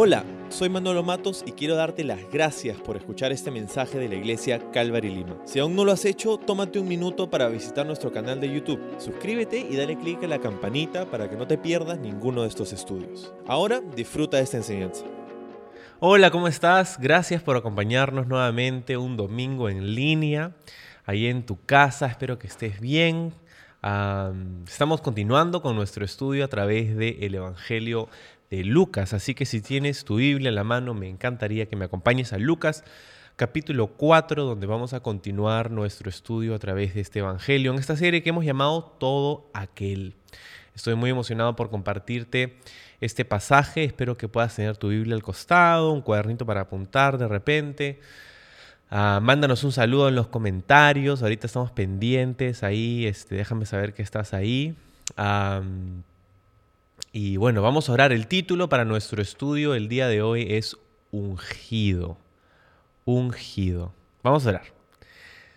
Hola, soy Manolo Matos y quiero darte las gracias por escuchar este mensaje de la iglesia Calvary Lima. Si aún no lo has hecho, tómate un minuto para visitar nuestro canal de YouTube. Suscríbete y dale clic a la campanita para que no te pierdas ninguno de estos estudios. Ahora disfruta de esta enseñanza. Hola, ¿cómo estás? Gracias por acompañarnos nuevamente un domingo en línea, ahí en tu casa. Espero que estés bien. estamos continuando con nuestro estudio a través del Evangelio de Lucas. Así que si tienes tu Biblia en la mano, me encantaría que me acompañes a Lucas capítulo 4, donde vamos a continuar nuestro estudio a través de este Evangelio, en esta serie que hemos llamado Todo aquel. Estoy muy emocionado por compartirte este pasaje. Espero que puedas tener tu Biblia al costado, un cuadernito para apuntar de repente. Ah, mándanos un saludo en los comentarios. Ahorita estamos pendientes ahí. Este, déjame saber que estás ahí. Y bueno, vamos a orar. El título para nuestro estudio el día de hoy es ungido. Ungido. Vamos a orar.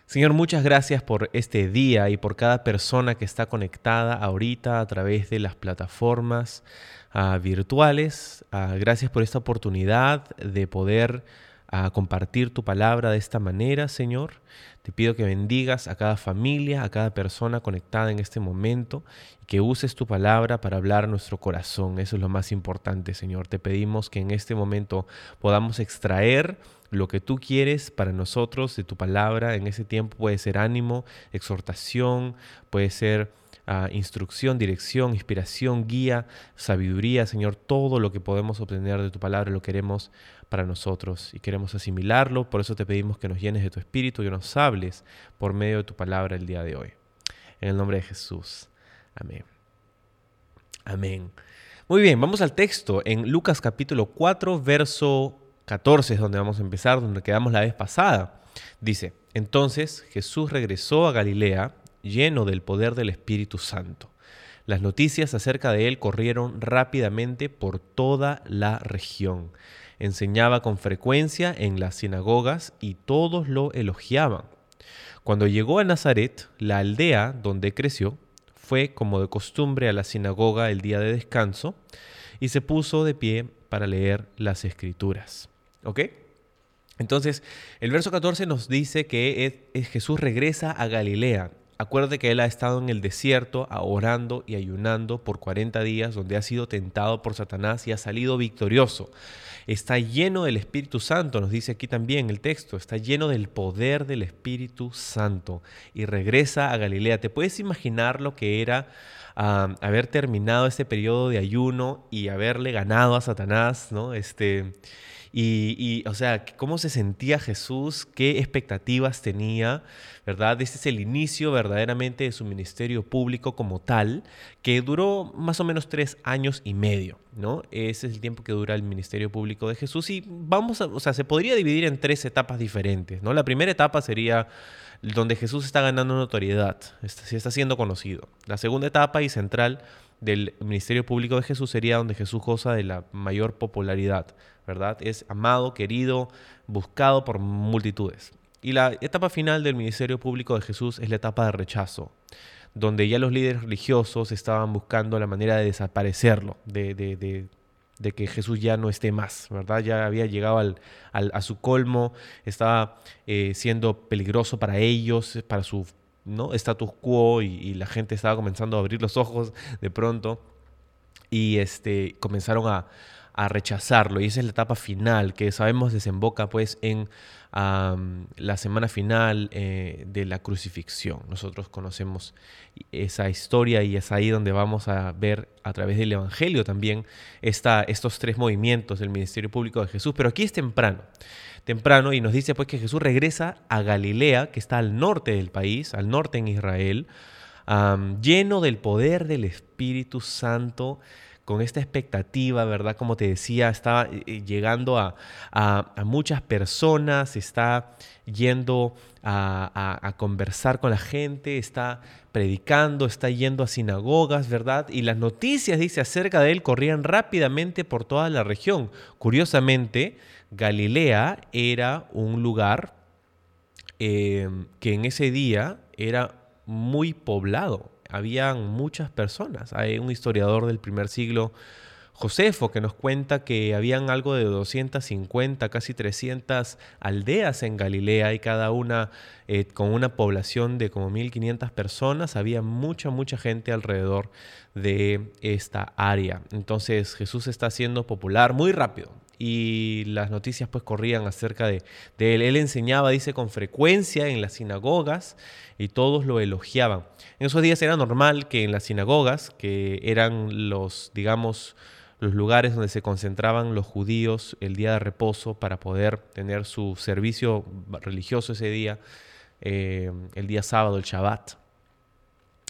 Señor, muchas gracias por este día y por cada persona que está conectada ahorita a través de las plataformas uh, virtuales. Uh, gracias por esta oportunidad de poder uh, compartir tu palabra de esta manera, Señor. Te pido que bendigas a cada familia, a cada persona conectada en este momento y que uses tu palabra para hablar a nuestro corazón. Eso es lo más importante, Señor. Te pedimos que en este momento podamos extraer lo que tú quieres para nosotros de tu palabra. En ese tiempo puede ser ánimo, exhortación, puede ser uh, instrucción, dirección, inspiración, guía, sabiduría, Señor. Todo lo que podemos obtener de tu palabra lo queremos para nosotros y queremos asimilarlo. Por eso te pedimos que nos llenes de tu espíritu y nos hables por medio de tu palabra el día de hoy. En el nombre de Jesús. Amén. Amén. Muy bien, vamos al texto. En Lucas capítulo 4, verso 14 es donde vamos a empezar, donde quedamos la vez pasada. Dice, entonces Jesús regresó a Galilea lleno del poder del Espíritu Santo. Las noticias acerca de él corrieron rápidamente por toda la región enseñaba con frecuencia en las sinagogas y todos lo elogiaban. Cuando llegó a Nazaret, la aldea donde creció, fue como de costumbre a la sinagoga el día de descanso y se puso de pie para leer las escrituras. ¿Ok? Entonces, el verso 14 nos dice que Jesús regresa a Galilea. Acuérdate que él ha estado en el desierto orando y ayunando por 40 días, donde ha sido tentado por Satanás y ha salido victorioso. Está lleno del Espíritu Santo, nos dice aquí también el texto, está lleno del poder del Espíritu Santo y regresa a Galilea. ¿Te puedes imaginar lo que era haber terminado este periodo de ayuno y haberle ganado a Satanás, ¿no? Este, y, o sea, cómo se sentía Jesús, qué expectativas tenía, ¿verdad? Este es el inicio verdaderamente de su ministerio público como tal, que duró más o menos tres años y medio, ¿no? Ese es el tiempo que dura el ministerio público de Jesús y vamos a, o sea, se podría dividir en tres etapas diferentes, ¿no? La primera etapa sería donde Jesús está ganando notoriedad, se está siendo conocido. La segunda etapa y central del ministerio público de Jesús sería donde Jesús goza de la mayor popularidad, ¿verdad? Es amado, querido, buscado por multitudes. Y la etapa final del ministerio público de Jesús es la etapa de rechazo, donde ya los líderes religiosos estaban buscando la manera de desaparecerlo, de, que Jesús ya no esté más, ¿verdad? Ya había llegado al, a su colmo, estaba eh, siendo peligroso para ellos, para su ¿no? status quo y, la gente estaba comenzando a abrir los ojos de pronto y este, comenzaron a, rechazarlo. Y esa es la etapa final que sabemos desemboca pues en la semana final eh, de la crucifixión. Nosotros conocemos esa historia y es ahí donde vamos a ver a través del Evangelio también estos tres movimientos del ministerio público de Jesús. Pero aquí es temprano temprano y nos dice pues que Jesús regresa a Galilea, que está al norte del país, al norte en Israel, lleno del poder del Espíritu Santo, con esta expectativa, ¿verdad? Como te decía, está eh, eh, llegando a, muchas personas, está yendo a, a, conversar con la gente, está predicando, está yendo a sinagogas, ¿verdad? Y las noticias, dice, acerca de él corrían rápidamente por toda la región. Curiosamente, Galilea era un lugar em, que en ese día era muy poblado. Habían muchas personas. Hay un historiador del primer siglo, Josefo, que nos cuenta que habían algo de 250, casi 300 aldeas en Galilea y cada una eh, con una población de como 1500 personas. Había mucha, mucha gente alrededor de esta área. Entonces Jesús está siendo popular muy rápido y las noticias pues corrían acerca de, él. Él enseñaba, dice, con frecuencia en las sinagogas y todos lo elogiaban. En esos días era normal que en las sinagogas, que eran los, digamos, los lugares donde se concentraban los judíos el día de reposo para poder tener su servicio religioso ese día, eh, el día sábado, el Shabbat.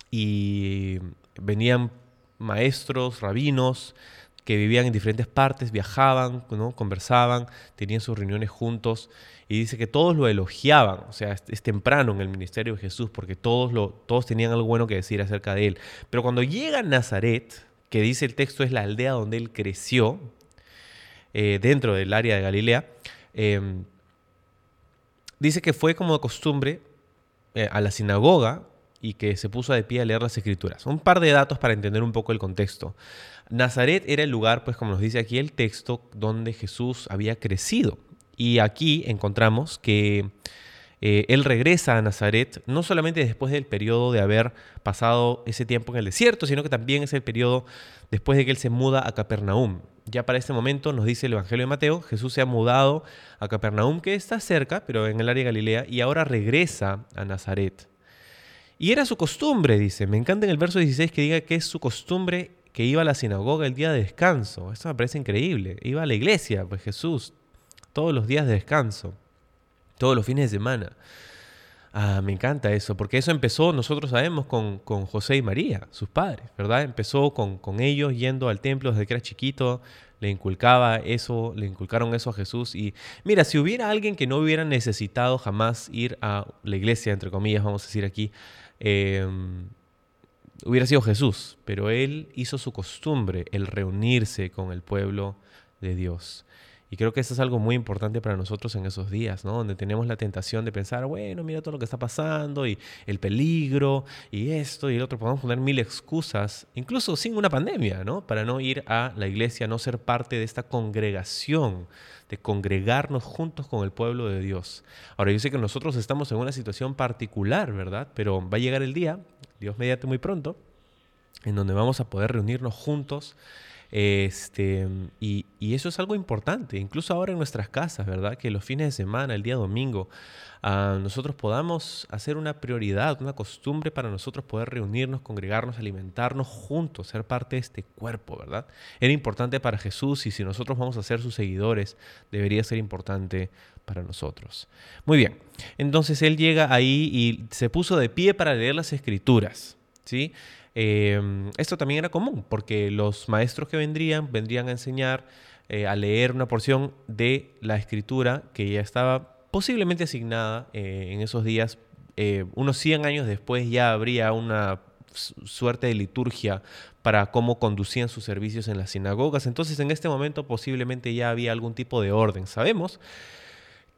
Y venían maestros, rabinos, que vivían en diferentes partes, viajaban, ¿no? conversaban, tenían sus reuniones juntos y dice que todos lo elogiaban, o sea, es, temprano en el ministerio de Jesús porque todos, lo, todos tenían algo bueno que decir acerca de él. Pero cuando llega a Nazaret, que dice el texto es la aldea donde él creció, eh, dentro del área de Galilea, em, dice que fue como de costumbre eh, a la sinagoga y que se puso de pie a leer las escrituras. Un par de datos para entender un poco el contexto. Nazaret era el lugar, pues como nos dice aquí el texto, donde Jesús había crecido. Y aquí encontramos que eh, él regresa a Nazaret no solamente después del periodo de haber pasado ese tiempo en el desierto, sino que también es el periodo después de que él se muda a Capernaum. Ya para este momento nos dice el Evangelio de Mateo, Jesús se ha mudado a Capernaum, que está cerca, pero en el área de Galilea, y ahora regresa a Nazaret. Y era su costumbre, dice. Me encanta en el verso 16 que diga que es su costumbre que iba a la sinagoga el día de descanso. Esto me parece increíble. Iba a la iglesia, pues Jesús, todos los días de descanso todos los fines de semana. Ah, me encanta eso, porque eso empezó, nosotros sabemos, con, con José y María, sus padres, ¿verdad? Empezó con, con, ellos yendo al templo desde que era chiquito, le inculcaba eso, le inculcaron eso a Jesús. Y mira, si hubiera alguien que no hubiera necesitado jamás ir a la iglesia, entre comillas, vamos a decir aquí, em, hubiera sido Jesús, pero él hizo su costumbre el reunirse con el pueblo de Dios. Y creo que eso es algo muy importante para nosotros en esos días, ¿no? Donde tenemos la tentación de pensar, bueno, mira todo lo que está pasando y el peligro y esto y el otro. Podemos poner mil excusas, incluso sin una pandemia, ¿no? Para no ir a la iglesia, no ser parte de esta congregación, de congregarnos juntos con el pueblo de Dios. Ahora, yo sé que nosotros estamos en una situación particular, ¿verdad? Pero va a llegar el día, Dios mediante muy pronto, en donde vamos a poder reunirnos juntos este, y, eso es algo importante, incluso ahora en nuestras casas, ¿verdad? Que los fines de semana, el día domingo, ah, nosotros podamos hacer una prioridad, una costumbre para nosotros poder reunirnos, congregarnos, alimentarnos juntos, ser parte de este cuerpo, ¿verdad? Era importante para Jesús y si nosotros vamos a ser sus seguidores, debería ser importante para nosotros. Muy bien, entonces él llega ahí y se puso de pie para leer las escrituras, ¿sí? Em, esto también era común, porque los maestros que vendrían, vendrían a enseñar, eh, a leer una porción de la escritura que ya estaba posiblemente asignada eh, en esos días. Eh, unos 100 años después ya habría una suerte de liturgia para cómo conducían sus servicios en las sinagogas. Entonces en este momento posiblemente ya había algún tipo de orden. Sabemos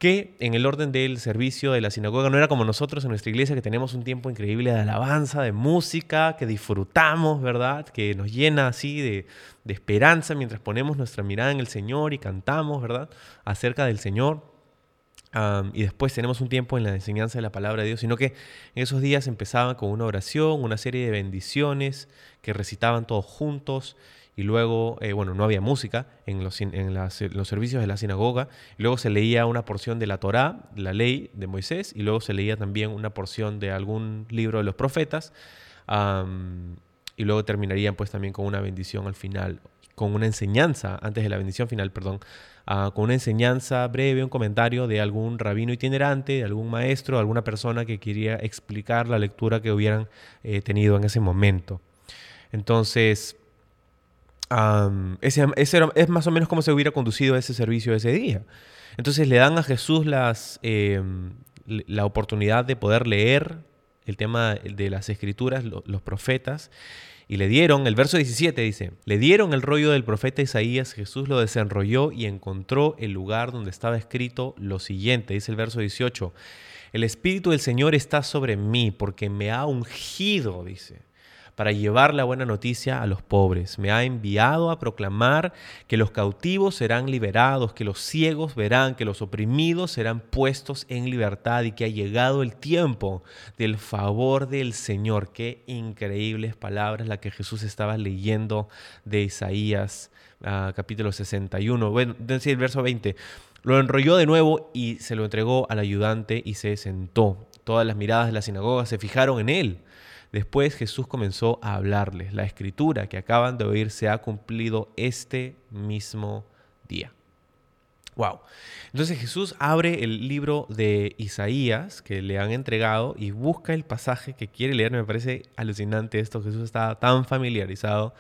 que en el orden del servicio de la sinagoga no era como nosotros en nuestra iglesia, que tenemos un tiempo increíble de alabanza, de música, que disfrutamos, ¿verdad? Que nos llena así de, esperanza mientras ponemos nuestra mirada en el Señor y cantamos, ¿verdad? Acerca del Señor. y después tenemos un tiempo en la enseñanza de la palabra de Dios, sino que en esos días empezaban con una oración, una serie de bendiciones que recitaban todos juntos y luego, eh, bueno, no había música en los, en, los, servicios de la sinagoga, luego se leía una porción de la Torá, la ley de Moisés, y luego se leía también una porción de algún libro de los profetas, y luego terminarían pues también con una bendición al final, con una enseñanza, antes de la bendición final, perdón, ah, con una enseñanza breve, un comentario de algún rabino itinerante, de algún maestro, alguna persona que quería explicar la lectura que hubieran eh, tenido en ese momento. Entonces, ese, es más o menos como se hubiera conducido ese servicio ese día. Entonces le dan a Jesús las, em, la oportunidad de poder leer el tema de las escrituras, los profetas, y le dieron, el verso 17 dice, le dieron el rollo del profeta Isaías, Jesús lo desenrolló y encontró el lugar donde estaba escrito lo siguiente, dice el verso 18, el Espíritu del Señor está sobre mí porque me ha ungido, dice para llevar la buena noticia a los pobres. Me ha enviado a proclamar que los cautivos serán liberados, que los ciegos verán, que los oprimidos serán puestos en libertad y que ha llegado el tiempo del favor del Señor. Qué increíbles palabras las que Jesús estaba leyendo de Isaías ah, capítulo 61. Bueno, decir verso 20. Lo enrolló de nuevo y se lo entregó al ayudante y se sentó. Todas las miradas de la sinagoga se fijaron en él. Después Jesús comenzó a hablarles. La escritura que acaban de oír se ha cumplido este mismo día. Wow. Entonces Jesús abre el libro de Isaías que le han entregado y busca el pasaje que quiere leer. Me parece alucinante esto. Jesús estaba tan familiarizado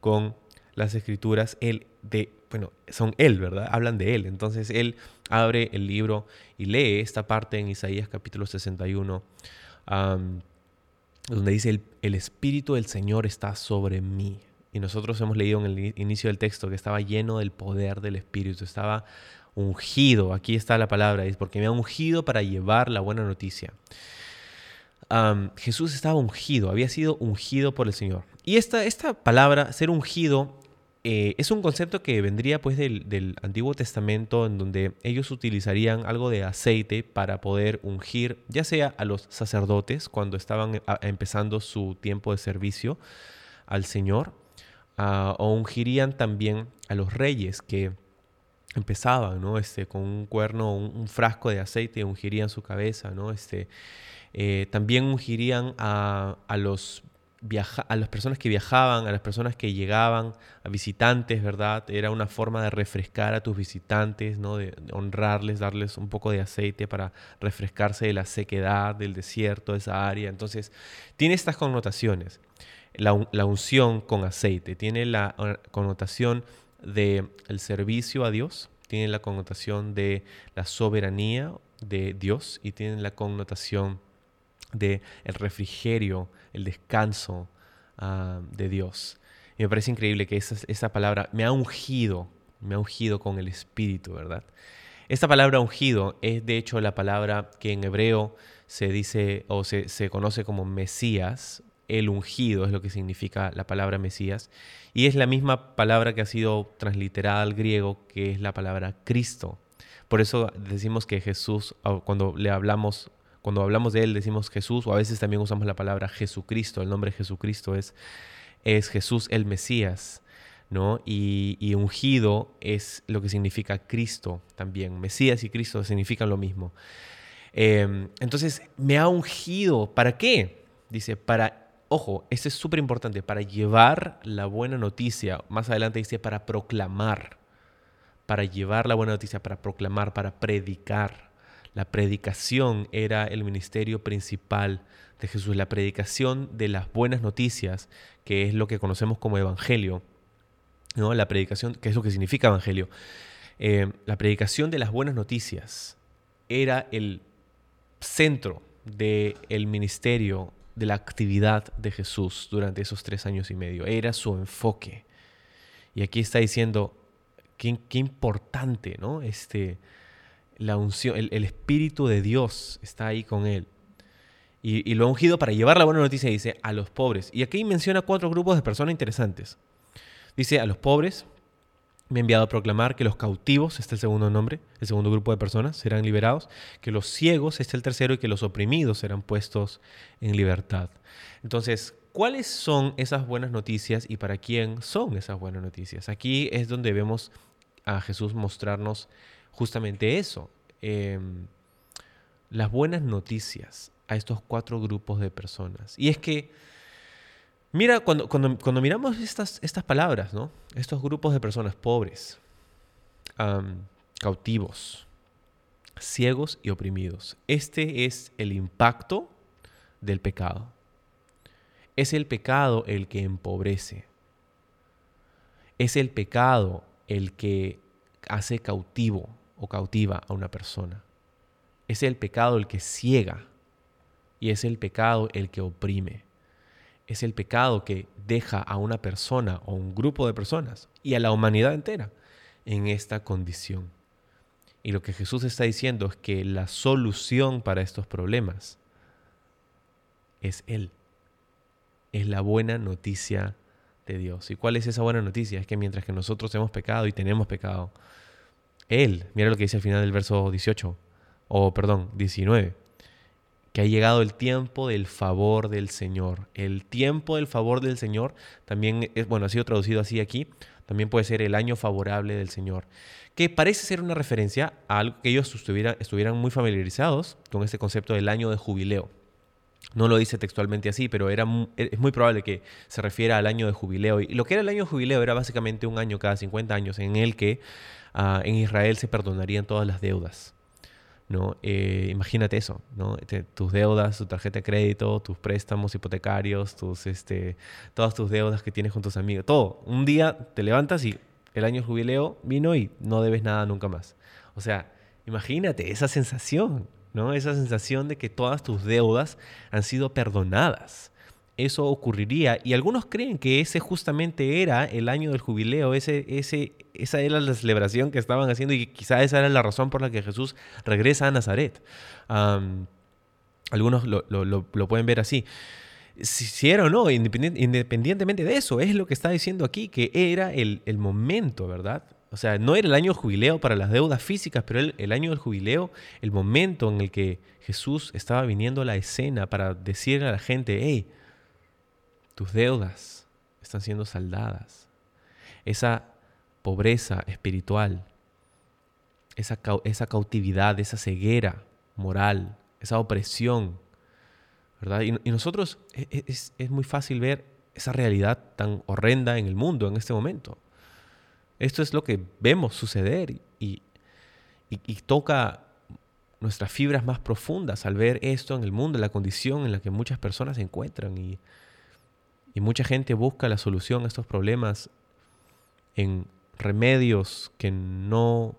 con las escrituras. Él de, bueno, son él, ¿verdad? Hablan de él. Entonces él abre el libro y lee esta parte en Isaías capítulo 61 donde dice, el, Espíritu del Señor está sobre mí. Y nosotros hemos leído en el inicio del texto que estaba lleno del poder del Espíritu, estaba ungido, aquí está la palabra, es porque me ha ungido para llevar la buena noticia. Jesús estaba ungido, había sido ungido por el Señor. Y esta, esta palabra, ser ungido, eh, es un concepto que vendría pues del, Antiguo Testamento en donde ellos utilizarían algo de aceite para poder ungir ya sea a los sacerdotes cuando estaban eh, empezando su tiempo de servicio al Señor ah, o ungirían también a los reyes que empezaban ¿no? este, con un cuerno, un, frasco de aceite, ungirían su cabeza, ¿no? este, eh, también ungirían a, a los a las personas que viajaban, a las personas que llegaban, a visitantes, ¿verdad? Era una forma de refrescar a tus visitantes, ¿no? De, honrarles, darles un poco de aceite para refrescarse de la sequedad del desierto, de esa área. Entonces, tiene estas connotaciones. La, unción con aceite tiene la uh, connotación del el servicio a Dios, tiene la connotación de la soberanía de Dios y tiene la connotación de el refrigerio, el descanso ah, de Dios. Me parece increíble que esa, esa palabra me ha ungido, me ha ungido con el Espíritu, ¿verdad? Esta palabra ungido es de hecho la palabra que en hebreo se dice o se, se, conoce como Mesías. El ungido es lo que significa la palabra Mesías. Y es la misma palabra que ha sido transliterada al griego, que es la palabra Cristo. Por eso decimos que Jesús, cuando le hablamos cuando hablamos de Él decimos Jesús o a veces también usamos la palabra Jesucristo. El nombre Jesucristo es, es Jesús el Mesías. ¿no? Y, ungido es lo que significa Cristo también. Mesías y Cristo significan lo mismo. Em, entonces, me ha ungido. ¿Para qué? Dice, para, ojo, esto es súper importante, para llevar la buena noticia. Más adelante dice, para proclamar. Para llevar la buena noticia, para proclamar, para predicar. La predicación era el ministerio principal de Jesús, la predicación de las buenas noticias, que es lo que conocemos como evangelio. ¿no? La predicación, que es lo que significa evangelio. Eh, la predicación de las buenas noticias era el centro del ministerio, de la actividad de Jesús durante esos tres años y medio. Era su enfoque. Y aquí está diciendo, qué, qué importante, ¿no? Este, la unción, el, Espíritu de Dios está ahí con él. Y, lo ha ungido para llevar la buena noticia, dice, a los pobres. Y aquí menciona cuatro grupos de personas interesantes. Dice, a los pobres me ha enviado a proclamar que los cautivos, este es el segundo nombre, el segundo grupo de personas, serán liberados, que los ciegos, este es el tercero, y que los oprimidos serán puestos en libertad. Entonces, ¿cuáles son esas buenas noticias y para quién son esas buenas noticias? Aquí es donde vemos a Jesús mostrarnos justamente eso, em, las buenas noticias a estos cuatro grupos de personas. Y es que, mira, cuando, cuando, miramos estas, estas palabras, ¿no? Estos grupos de personas pobres, cautivos, ciegos y oprimidos. Este es el impacto del pecado. Es el pecado el que empobrece. Es el pecado el que hace cautivo o cautiva a una persona. Es el pecado el que ciega y es el pecado el que oprime. Es el pecado que deja a una persona o un grupo de personas y a la humanidad entera en esta condición. Y lo que Jesús está diciendo es que la solución para estos problemas es Él. es la buena noticia de Dios. ¿Y cuál es esa buena noticia? Es que mientras que nosotros hemos pecado y tenemos pecado, Él, mira lo que dice al final del verso 18, o perdón, 19, que ha llegado el tiempo del favor del Señor. El tiempo del favor del Señor también es, bueno, ha sido traducido así aquí, también puede ser el año favorable del Señor, que parece ser una referencia a algo que ellos estuvieran, estuvieran muy familiarizados con este concepto del año de jubileo. No lo dice textualmente así, pero era, es muy probable que se refiera al año de jubileo. Y lo que era el año de jubileo era básicamente un año cada 50 años en el que ah, en Israel se perdonarían todas las deudas. ¿no? Eh, imagínate eso, ¿no? tus deudas, tu tarjeta de crédito, tus préstamos hipotecarios, tus, este, todas tus deudas que tienes con tus amigos, todo. Un día te levantas y el año de jubileo vino y no debes nada nunca más. O sea, imagínate esa sensación, ¿no? Esa sensación de que todas tus deudas han sido perdonadas. Eso ocurriría y algunos creen que ese justamente era el año del jubileo, ese, ese, esa era la celebración que estaban haciendo y quizá esa era la razón por la que Jesús regresa a Nazaret. algunos lo, pueden ver así. Si, era o no, independientemente de eso, es lo que está diciendo aquí, que era el, el momento, ¿verdad? O sea, no era el año jubileo para las deudas físicas, pero el, el, año del jubileo, el momento en el que Jesús estaba viniendo a la escena para decirle a la gente, hey, tus deudas están siendo saldadas. Esa pobreza espiritual, esa, esa cautividad, esa ceguera moral, esa opresión, ¿verdad? Y, nosotros e, e, es, es muy fácil ver esa realidad tan horrenda en el mundo en este momento. Esto es lo que vemos suceder y, toca nuestras fibras más profundas al ver esto en el mundo, la condición en la que muchas personas se encuentran y, y mucha gente busca la solución a estos problemas en remedios que no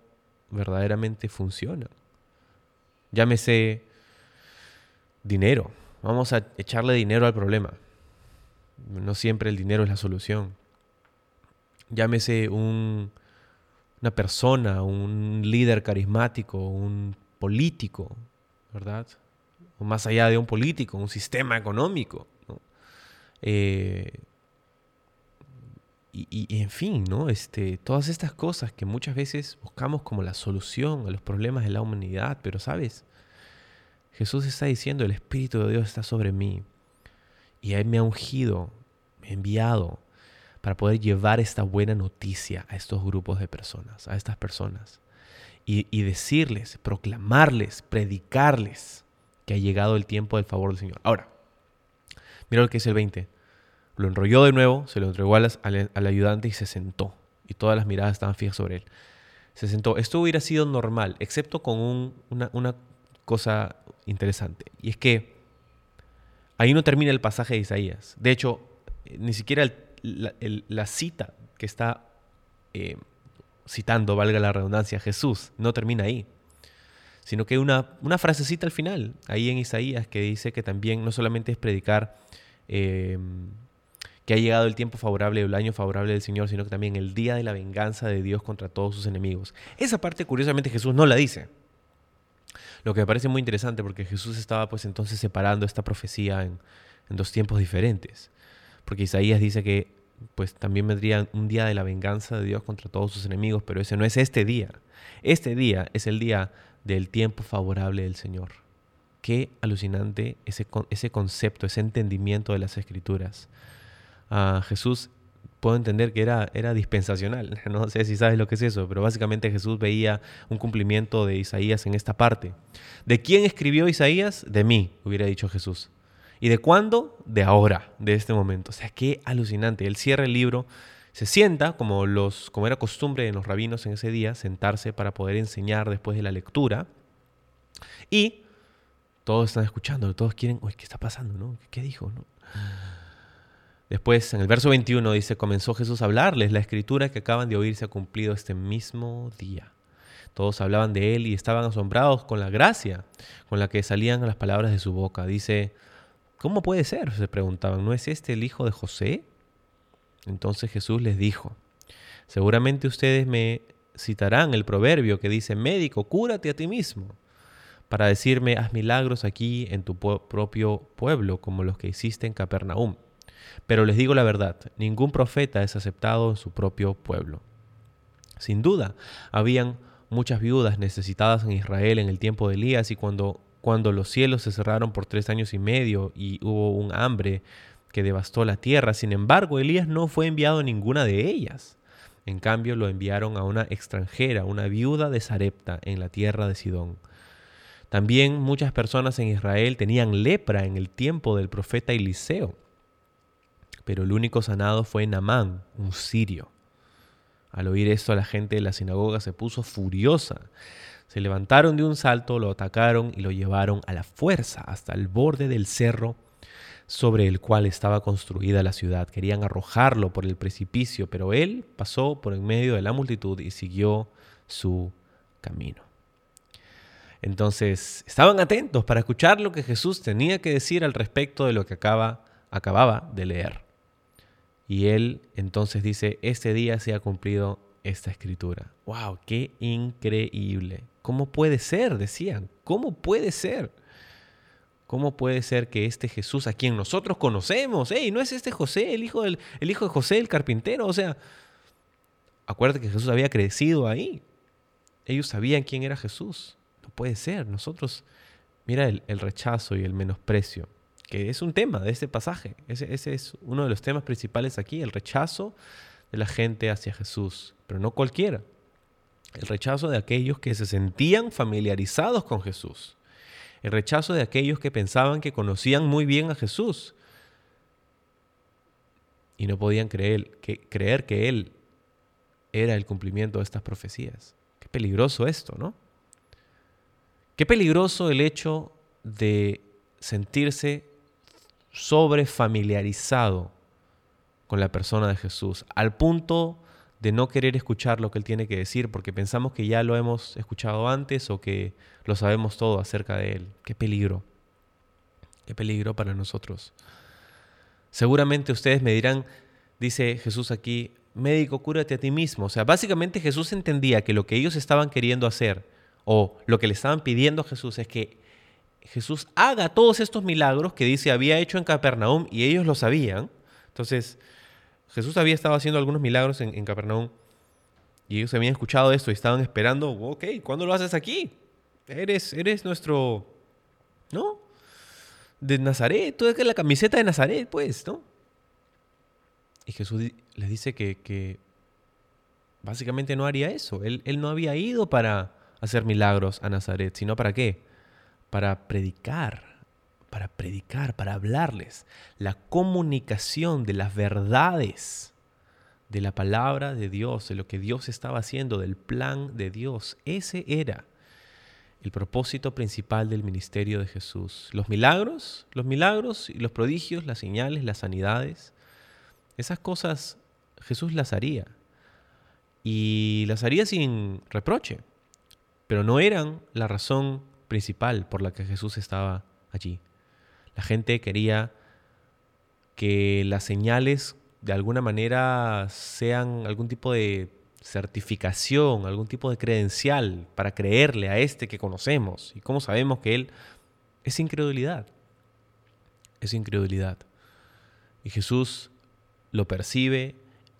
verdaderamente funcionan. Llámese dinero. Vamos a echarle dinero al problema. No siempre el dinero es la solución llámese un, una persona, un líder carismático, un político, ¿verdad? O más allá de un político, un sistema económico. Eh, y, en fin, ¿no? Este, todas estas cosas que muchas veces buscamos como la solución a los problemas de la humanidad, pero sabes, Jesús está diciendo, el Espíritu de Dios está sobre mí y Él me ha ungido, me ha enviado para poder llevar esta buena noticia a estos grupos de personas, a estas personas. Y, decirles, proclamarles, predicarles que ha llegado el tiempo del favor del Señor. Ahora, mira lo que dice el 20. Lo enrolló de nuevo, se lo entregó al, ayudante y se sentó. Y todas las miradas estaban fijas sobre él. Se sentó. Esto hubiera sido normal, excepto con una, cosa interesante. Y es que ahí no termina el pasaje de Isaías. De hecho, ni siquiera el la, cita que está eh, citando, valga la redundancia, Jesús, no termina ahí, sino que una, una frasecita al final, ahí en Isaías, que dice que también no solamente es predicar eh, que ha llegado el tiempo favorable el año favorable del Señor, sino que también el día de la venganza de Dios contra todos sus enemigos. Esa parte, curiosamente, Jesús no la dice. Lo que me parece muy interesante porque Jesús estaba pues entonces separando esta profecía en, en dos tiempos diferentes porque Isaías dice que pues también vendría un día de la venganza de Dios contra todos sus enemigos, pero ese no es este día. Este día es el día del tiempo favorable del Señor. Qué alucinante ese, ese concepto, ese entendimiento de las escrituras. Jesús puedo entender que era, era dispensacional. No sé si sabes lo que es eso, pero básicamente Jesús veía un cumplimiento de Isaías en esta parte. ¿De quién escribió Isaías? De mí, hubiera dicho Jesús. ¿Y de cuándo? De ahora, de este momento. O sea, qué alucinante. Él cierra el libro, se sienta, como, los, como era costumbre en los rabinos en ese día, sentarse para poder enseñar después de la lectura. Y todos están escuchando, todos quieren, uy, ¿qué está pasando? No? ¿Qué dijo? No? Después, en el verso 21 dice, comenzó Jesús a hablarles, la escritura que acaban de oír se ha cumplido este mismo día. Todos hablaban de él y estaban asombrados con la gracia con la que salían las palabras de su boca. Dice, ¿Cómo puede ser? Se preguntaban, ¿no es este el hijo de José? Entonces Jesús les dijo, seguramente ustedes me citarán el proverbio que dice, médico, cúrate a ti mismo, para decirme, haz milagros aquí en tu propio pueblo, como los que hiciste en Capernaum. Pero les digo la verdad, ningún profeta es aceptado en su propio pueblo. Sin duda, habían muchas viudas necesitadas en Israel en el tiempo de Elías y cuando, cuando los cielos se cerraron por tres años y medio y hubo un hambre que devastó la tierra. Sin embargo, Elías no fue enviado a ninguna de ellas. En cambio, lo enviaron a una extranjera, una viuda de Sarepta, en la tierra de Sidón. También muchas personas en Israel tenían lepra en el tiempo del profeta Eliseo. Pero el único sanado fue Namán, un sirio. Al oír esto, la gente de la sinagoga se puso furiosa. Se levantaron de un salto, lo atacaron y lo llevaron a la fuerza hasta el borde del cerro sobre el cual estaba construida la ciudad. Querían arrojarlo por el precipicio, pero él pasó por en medio de la multitud y siguió su camino. Entonces, estaban atentos para escuchar lo que Jesús tenía que decir al respecto de lo que acaba, acababa de leer. Y él entonces dice, este día se ha cumplido esta escritura. ¡Wow! ¡Qué increíble! ¿Cómo puede ser? Decían. ¿Cómo puede ser? ¿Cómo puede ser que este Jesús a quien nosotros conocemos, hey, no es este José, el hijo, del, el hijo de José, el carpintero? O sea, acuérdate que Jesús había crecido ahí. Ellos sabían quién era Jesús. No puede ser. Nosotros, mira el, rechazo y el menosprecio, que es un tema de este pasaje. Ese, ese es uno de los temas principales aquí, el rechazo de la gente hacia Jesús, pero no cualquiera. El rechazo de aquellos que se sentían familiarizados con Jesús el rechazo de aquellos que pensaban que conocían muy bien a Jesús y no podían creer que, creer que Él era el cumplimiento de estas profecías. Qué peligroso esto, ¿no? Qué peligroso el hecho de sentirse sobrefamiliarizado con la persona de Jesús, al punto de no querer escuchar lo que Él tiene que decir porque pensamos que ya lo hemos escuchado antes o que lo sabemos todo acerca de Él. Qué peligro, qué peligro para nosotros. Seguramente ustedes me dirán, dice Jesús aquí, médico, cúrate a ti mismo. O sea, básicamente Jesús entendía que lo que ellos estaban queriendo hacer o lo que le estaban pidiendo a Jesús es que Jesús haga todos estos milagros que dice había hecho en Capernaum y ellos lo sabían. Entonces, Jesús había estado haciendo algunos milagros en, en Capernaum y ellos habían escuchado esto y estaban esperando, ok, ¿cuándo lo haces aquí? Eres, eres nuestro, ¿no? De Nazaret, tú eres la camiseta de Nazaret, pues, ¿no? Y Jesús les dice que, básicamente no haría eso. Él, él no había ido para hacer milagros a Nazaret, sino para qué? Para predicar para predicar, para hablarles. La comunicación de las verdades de la palabra de Dios, de lo que Dios estaba haciendo, del plan de Dios. Ese era el propósito principal del ministerio de Jesús. Los milagros, los milagros y los prodigios, las señales, las sanidades, esas cosas Jesús las haría. Y las haría sin reproche, pero no eran la razón principal por la que Jesús estaba allí. La gente quería que las señales de alguna manera sean algún tipo de certificación, algún tipo de credencial para creerle a este que conocemos. ¿Y cómo sabemos que Él es incredulidad? Es incredulidad. Y Jesús lo percibe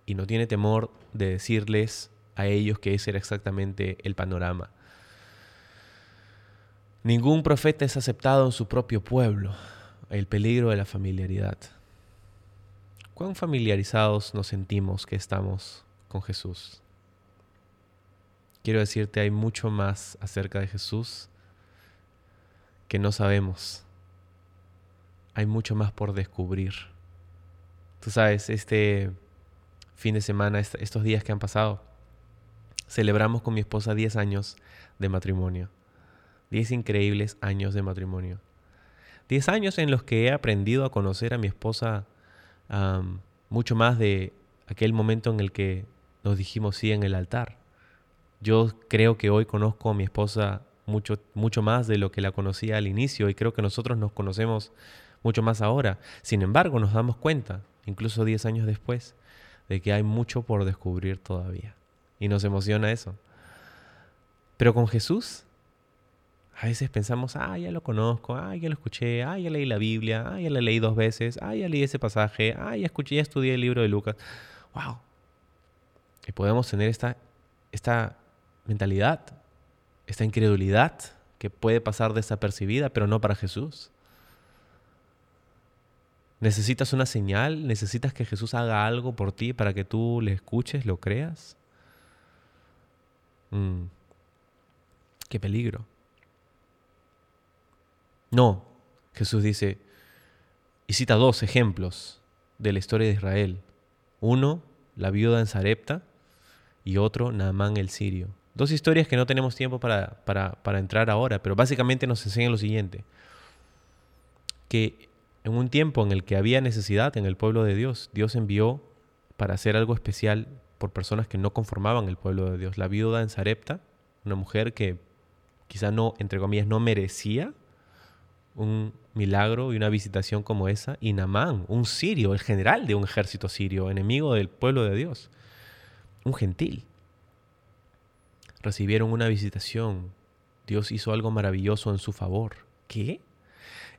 y no tiene temor de decirles a ellos que ese era exactamente el panorama. Ningún profeta es aceptado en su propio pueblo el peligro de la familiaridad. ¿Cuán familiarizados nos sentimos que estamos con Jesús? Quiero decirte, hay mucho más acerca de Jesús que no sabemos. Hay mucho más por descubrir. Tú sabes, este fin de semana, estos días que han pasado, celebramos con mi esposa 10 años de matrimonio. 10 increíbles años de matrimonio. Diez años en los que he aprendido a conocer a mi esposa mucho más de aquel momento en el que nos dijimos sí en el altar. Yo creo que hoy conozco a mi esposa mucho, mucho más de lo que la conocía al inicio y creo que nosotros nos conocemos mucho más ahora. Sin embargo, nos damos cuenta, incluso diez años después, de que hay mucho por descubrir todavía. Y nos emociona eso. Pero con Jesús A veces pensamos, ah, ya lo conozco, ah, ya lo escuché, ah, ya leí la Biblia, ah, ya la leí dos veces, ah, ya leí ese pasaje, ah, ya escuché, ya estudié el libro de Lucas. ¡Wow! Y podemos tener esta, esta mentalidad, esta incredulidad que puede pasar desapercibida, pero no para Jesús. ¿Necesitas una señal? ¿Necesitas que Jesús haga algo por ti para que tú le escuches, lo creas? Mm. Qué peligro. No, Jesús dice, y cita dos ejemplos de la historia de Israel. Uno, la viuda en Sarepta, y otro, Naamán el sirio. Dos historias que no tenemos tiempo para, para, entrar ahora, pero básicamente nos enseñan lo siguiente, que en un tiempo en el que había necesidad en el pueblo de Dios, Dios envió para hacer algo especial por personas que no conformaban el pueblo de Dios. La viuda en Sarepta, una mujer que quizá no, entre comillas, no merecía un milagro y una visitación como esa, y Namán, un sirio, el general de un ejército sirio, enemigo del pueblo de Dios, un gentil, recibieron una visitación. Dios hizo algo maravilloso en su favor. ¿Qué?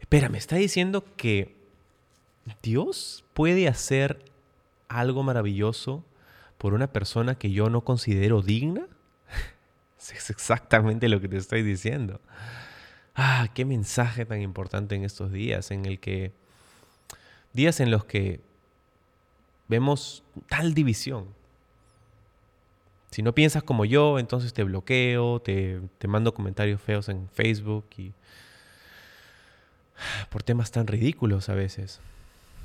Espera, ¿me está diciendo que Dios puede hacer algo maravilloso por una persona que yo no considero digna? es exactamente lo que te estoy diciendo. Ah, qué mensaje tan importante en estos días, en el que días en los que vemos tal división. Si no piensas como yo, entonces te bloqueo, te, mando comentarios feos en Facebook y por temas tan ridículos a veces.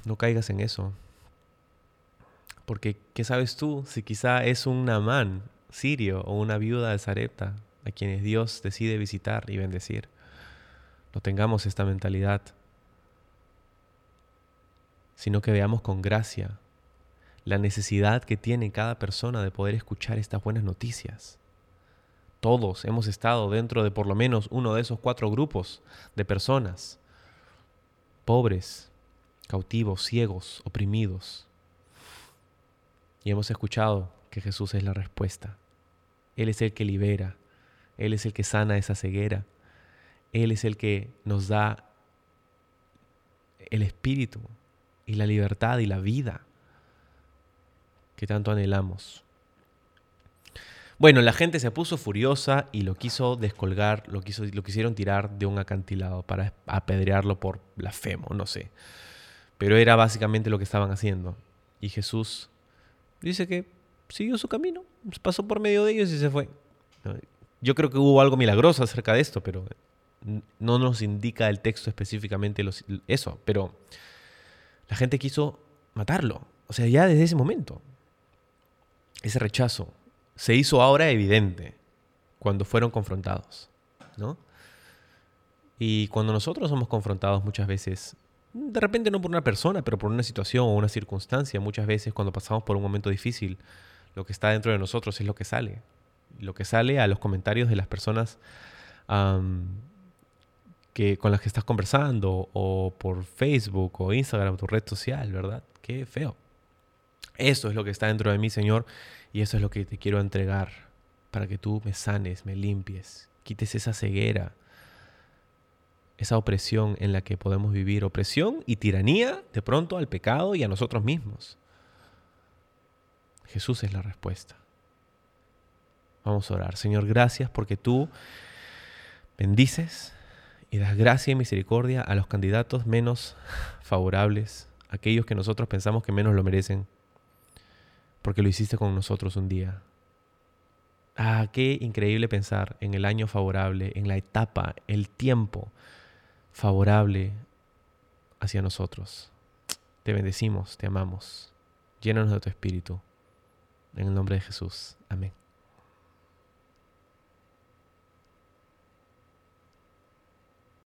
No caigas en eso. Porque, ¿qué sabes tú si quizá es un Namán sirio o una viuda de Zarepta a quienes Dios decide visitar y bendecir? No tengamos esta mentalidad, sino que veamos con gracia la necesidad que tiene cada persona de poder escuchar estas buenas noticias. Todos hemos estado dentro de por lo menos uno de esos cuatro grupos de personas, pobres, cautivos, ciegos, oprimidos. Y hemos escuchado que Jesús es la respuesta. Él es el que libera, Él es el que sana esa ceguera, él es el que nos da el espíritu y la libertad y la vida que tanto anhelamos. Bueno, la gente se puso furiosa y lo quiso descolgar, lo, quiso, lo quisieron tirar de un acantilado para apedrearlo por blasfemo, no sé. Pero era básicamente lo que estaban haciendo. Y Jesús dice que siguió su camino, pasó por medio de ellos y se fue. Yo creo que hubo algo milagroso acerca de esto, pero no nos indica el texto específicamente eso, pero la gente quiso matarlo. O sea, ya desde ese momento. Ese rechazo se hizo ahora evidente cuando fueron confrontados, ¿no? Y cuando nosotros somos confrontados muchas veces, de repente no por una persona, pero por una situación o una circunstancia, muchas veces cuando pasamos por un momento difícil, lo que está dentro de nosotros es lo que sale. Lo que sale a los comentarios de las personas con las que estás conversando o por Facebook o Instagram, tu red social, ¿verdad? Qué feo. Eso es lo que está dentro de mí, Señor, y eso es lo que te quiero entregar para que tú me sanes, me limpies, quites esa ceguera, esa opresión en la que podemos vivir, opresión y tiranía de pronto al pecado y a nosotros mismos. Jesús es la respuesta. Vamos a orar. Señor, gracias porque tú bendices, y das gracia y misericordia a los candidatos menos favorables, aquellos que nosotros pensamos que menos lo merecen, porque lo hiciste con nosotros un día. Ah, qué increíble pensar en el año favorable, en la etapa, el tiempo favorable hacia nosotros. Te bendecimos, te amamos. Llénanos de tu espíritu. En el nombre de Jesús. Amén.